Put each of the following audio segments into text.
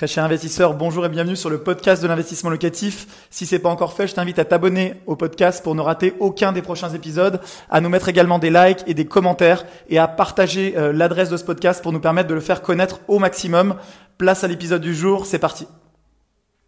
Très cher investisseur, bonjour et bienvenue sur le podcast de l'investissement locatif. Si c'est pas encore fait, je t'invite à t'abonner au podcast pour ne rater aucun des prochains épisodes, à nous mettre également des likes et des commentaires et à partager euh, l'adresse de ce podcast pour nous permettre de le faire connaître au maximum. Place à l'épisode du jour, c'est parti.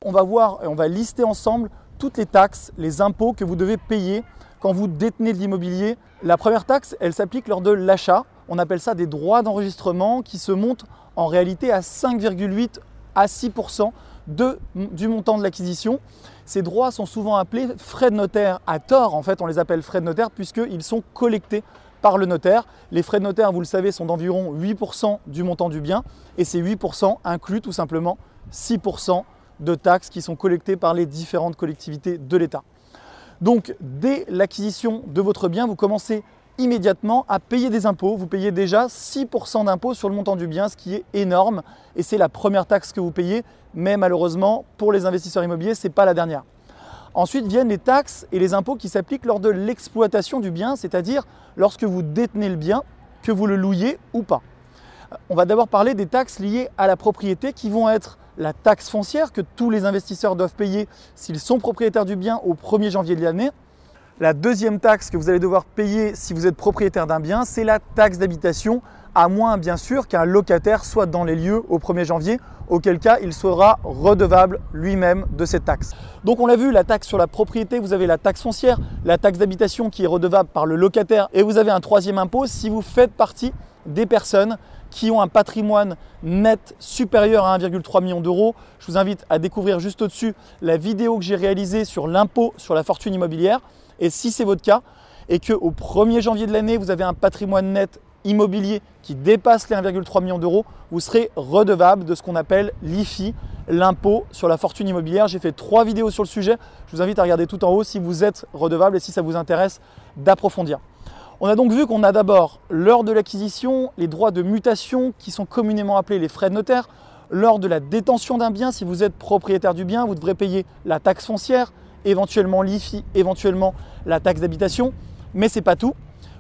On va voir et on va lister ensemble toutes les taxes, les impôts que vous devez payer quand vous détenez de l'immobilier. La première taxe, elle s'applique lors de l'achat. On appelle ça des droits d'enregistrement qui se montent en réalité à 5,8 à 6% du montant de l'acquisition. Ces droits sont souvent appelés frais de notaire à tort. En fait, on les appelle frais de notaire puisqu'ils sont collectés par le notaire. Les frais de notaire, vous le savez, sont d'environ 8% du montant du bien et ces 8% incluent tout simplement 6% de taxes qui sont collectées par les différentes collectivités de l'État. Donc, dès l'acquisition de votre bien, vous commencez immédiatement à payer des impôts. Vous payez déjà 6% d'impôts sur le montant du bien, ce qui est énorme. Et c'est la première taxe que vous payez, mais malheureusement, pour les investisseurs immobiliers, ce n'est pas la dernière. Ensuite viennent les taxes et les impôts qui s'appliquent lors de l'exploitation du bien, c'est-à-dire lorsque vous détenez le bien, que vous le louiez ou pas. On va d'abord parler des taxes liées à la propriété qui vont être la taxe foncière que tous les investisseurs doivent payer s'ils sont propriétaires du bien au 1er janvier de l'année. La deuxième taxe que vous allez devoir payer si vous êtes propriétaire d'un bien, c'est la taxe d'habitation, à moins bien sûr qu'un locataire soit dans les lieux au 1er janvier, auquel cas il sera redevable lui-même de cette taxe. Donc on l'a vu, la taxe sur la propriété, vous avez la taxe foncière, la taxe d'habitation qui est redevable par le locataire, et vous avez un troisième impôt si vous faites partie des personnes qui ont un patrimoine net supérieur à 1,3 million d'euros. Je vous invite à découvrir juste au-dessus la vidéo que j'ai réalisée sur l'impôt sur la fortune immobilière. Et si c'est votre cas et qu'au 1er janvier de l'année, vous avez un patrimoine net immobilier qui dépasse les 1,3 million d'euros, vous serez redevable de ce qu'on appelle l'IFI, l'impôt sur la fortune immobilière. J'ai fait trois vidéos sur le sujet. Je vous invite à regarder tout en haut si vous êtes redevable et si ça vous intéresse d'approfondir. On a donc vu qu'on a d'abord, lors de l'acquisition, les droits de mutation qui sont communément appelés les frais de notaire. Lors de la détention d'un bien, si vous êtes propriétaire du bien, vous devrez payer la taxe foncière, éventuellement l'IFI, éventuellement la taxe d'habitation. Mais ce n'est pas tout.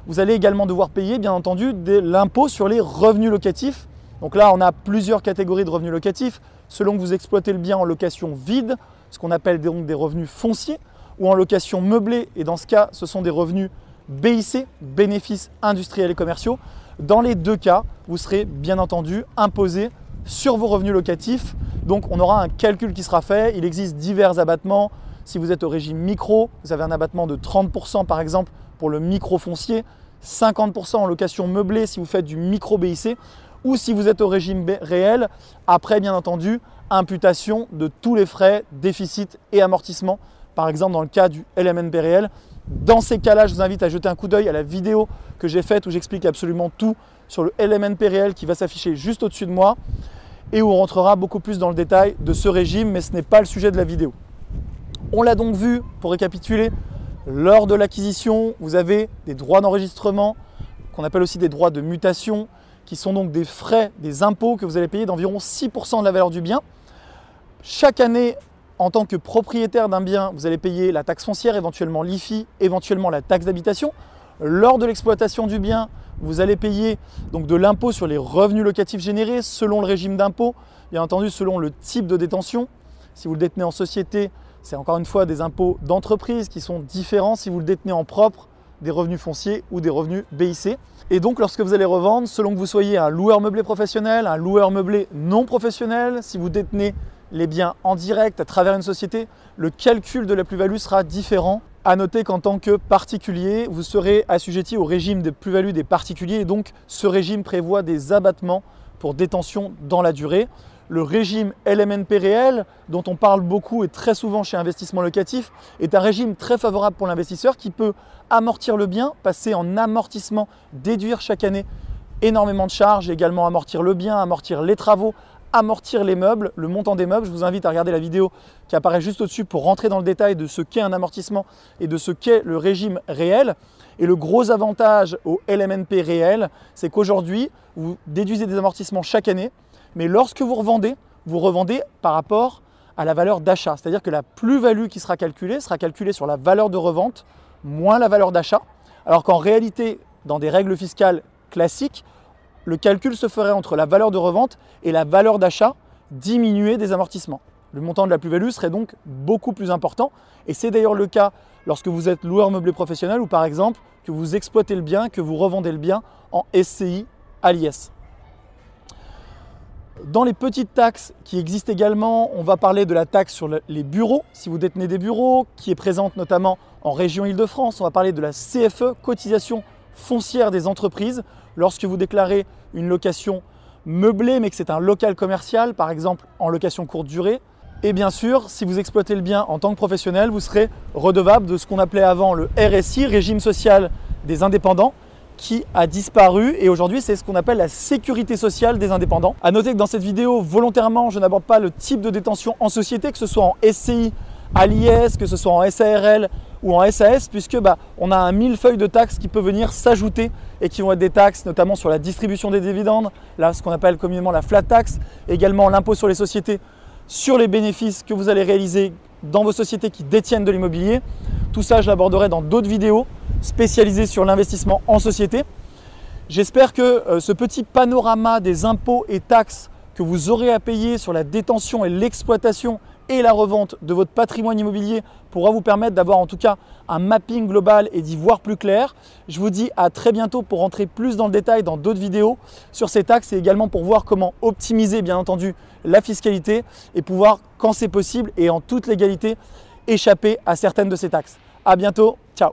Vous allez également devoir payer, bien entendu, l'impôt sur les revenus locatifs. Donc là, on a plusieurs catégories de revenus locatifs. Selon que vous exploitez le bien en location vide, ce qu'on appelle donc des revenus fonciers, ou en location meublée, et dans ce cas, ce sont des revenus BIC, bénéfices industriels et commerciaux. Dans les deux cas, vous serez bien entendu imposé sur vos revenus locatifs. Donc on aura un calcul qui sera fait. Il existe divers abattements, si vous êtes au régime micro, vous avez un abattement de 30% par exemple pour le micro foncier, 50% en location meublée si vous faites du micro BIC, ou si vous êtes au régime réel, après bien entendu, imputation de tous les frais, déficit et amortissement, par exemple dans le cas du LMNP réel. Dans ces cas-là, je vous invite à jeter un coup d'œil à la vidéo que j'ai faite où j'explique absolument tout sur le LMNP réel qui va s'afficher juste au-dessus de moi et où on rentrera beaucoup plus dans le détail de ce régime, mais ce n'est pas le sujet de la vidéo. On l'a donc vu, pour récapituler, lors de l'acquisition, vous avez des droits d'enregistrement, qu'on appelle aussi des droits de mutation, qui sont donc des frais, des impôts que vous allez payer d'environ 6% de la valeur du bien. Chaque année, en tant que propriétaire d'un bien, vous allez payer la taxe foncière, éventuellement l'IFI, éventuellement la taxe d'habitation. Lors de l'exploitation du bien, vous allez payer donc de l'impôt sur les revenus locatifs générés selon le régime d'impôt, bien entendu selon le type de détention. Si vous le détenez en société, c'est encore une fois des impôts d'entreprise qui sont différents si vous le détenez en propre des revenus fonciers ou des revenus BIC. Et donc lorsque vous allez revendre, selon que vous soyez un loueur meublé professionnel, un loueur meublé non professionnel, si vous détenez les biens en direct à travers une société, le calcul de la plus-value sera différent. À noter qu'en tant que particulier, vous serez assujetti au régime des plus-values des particuliers et donc ce régime prévoit des abattements pour détention dans la durée le régime LMNP réel, dont on parle beaucoup et très souvent chez Investissement Locatif, est un régime très favorable pour l'investisseur qui peut amortir le bien, passer en amortissement, déduire chaque année énormément de charges, également amortir le bien, amortir les travaux, amortir les meubles, le montant des meubles. Je vous invite à regarder la vidéo qui apparaît juste au-dessus pour rentrer dans le détail de ce qu'est un amortissement et de ce qu'est le régime réel. Et le gros avantage au LMNP réel, c'est qu'aujourd'hui, vous déduisez des amortissements chaque année mais lorsque vous revendez, vous revendez par rapport à la valeur d'achat. C'est-à-dire que la plus-value qui sera calculée sera calculée sur la valeur de revente moins la valeur d'achat. Alors qu'en réalité, dans des règles fiscales classiques, le calcul se ferait entre la valeur de revente et la valeur d'achat diminuer des amortissements. Le montant de la plus-value serait donc beaucoup plus important. Et c'est d'ailleurs le cas lorsque vous êtes loueur meublé professionnel ou par exemple que vous exploitez le bien, que vous revendez le bien en SCI à l'IS. Dans les petites taxes qui existent également, on va parler de la taxe sur les bureaux, si vous détenez des bureaux, qui est présente notamment en région Île-de-France. On va parler de la CFE, cotisation foncière des entreprises, lorsque vous déclarez une location meublée, mais que c'est un local commercial, par exemple en location courte durée. Et bien sûr, si vous exploitez le bien en tant que professionnel, vous serez redevable de ce qu'on appelait avant le RSI, régime social des indépendants, qui a disparu et aujourd'hui c'est ce qu'on appelle la sécurité sociale des indépendants. A noter que dans cette vidéo, volontairement, je n'aborde pas le type de détention en société, que ce soit en SCI, à l'IS, que ce soit en SARL ou en SAS, puisque bah, on a un millefeuille de taxes qui peut venir s'ajouter et qui vont être des taxes notamment sur la distribution des dividendes, là ce qu'on appelle communément la flat tax, également l'impôt sur les sociétés sur les bénéfices que vous allez réaliser dans vos sociétés qui détiennent de l'immobilier. Tout ça, je l'aborderai dans d'autres vidéos spécialisées sur l'investissement en société. J'espère que euh, ce petit panorama des impôts et taxes que vous aurez à payer sur la détention et l'exploitation et la revente de votre patrimoine immobilier pourra vous permettre d'avoir en tout cas un mapping global et d'y voir plus clair. Je vous dis à très bientôt pour rentrer plus dans le détail dans d'autres vidéos sur ces taxes et également pour voir comment optimiser bien entendu la fiscalité et pouvoir quand c'est possible et en toute légalité échapper à certaines de ces taxes. À bientôt, ciao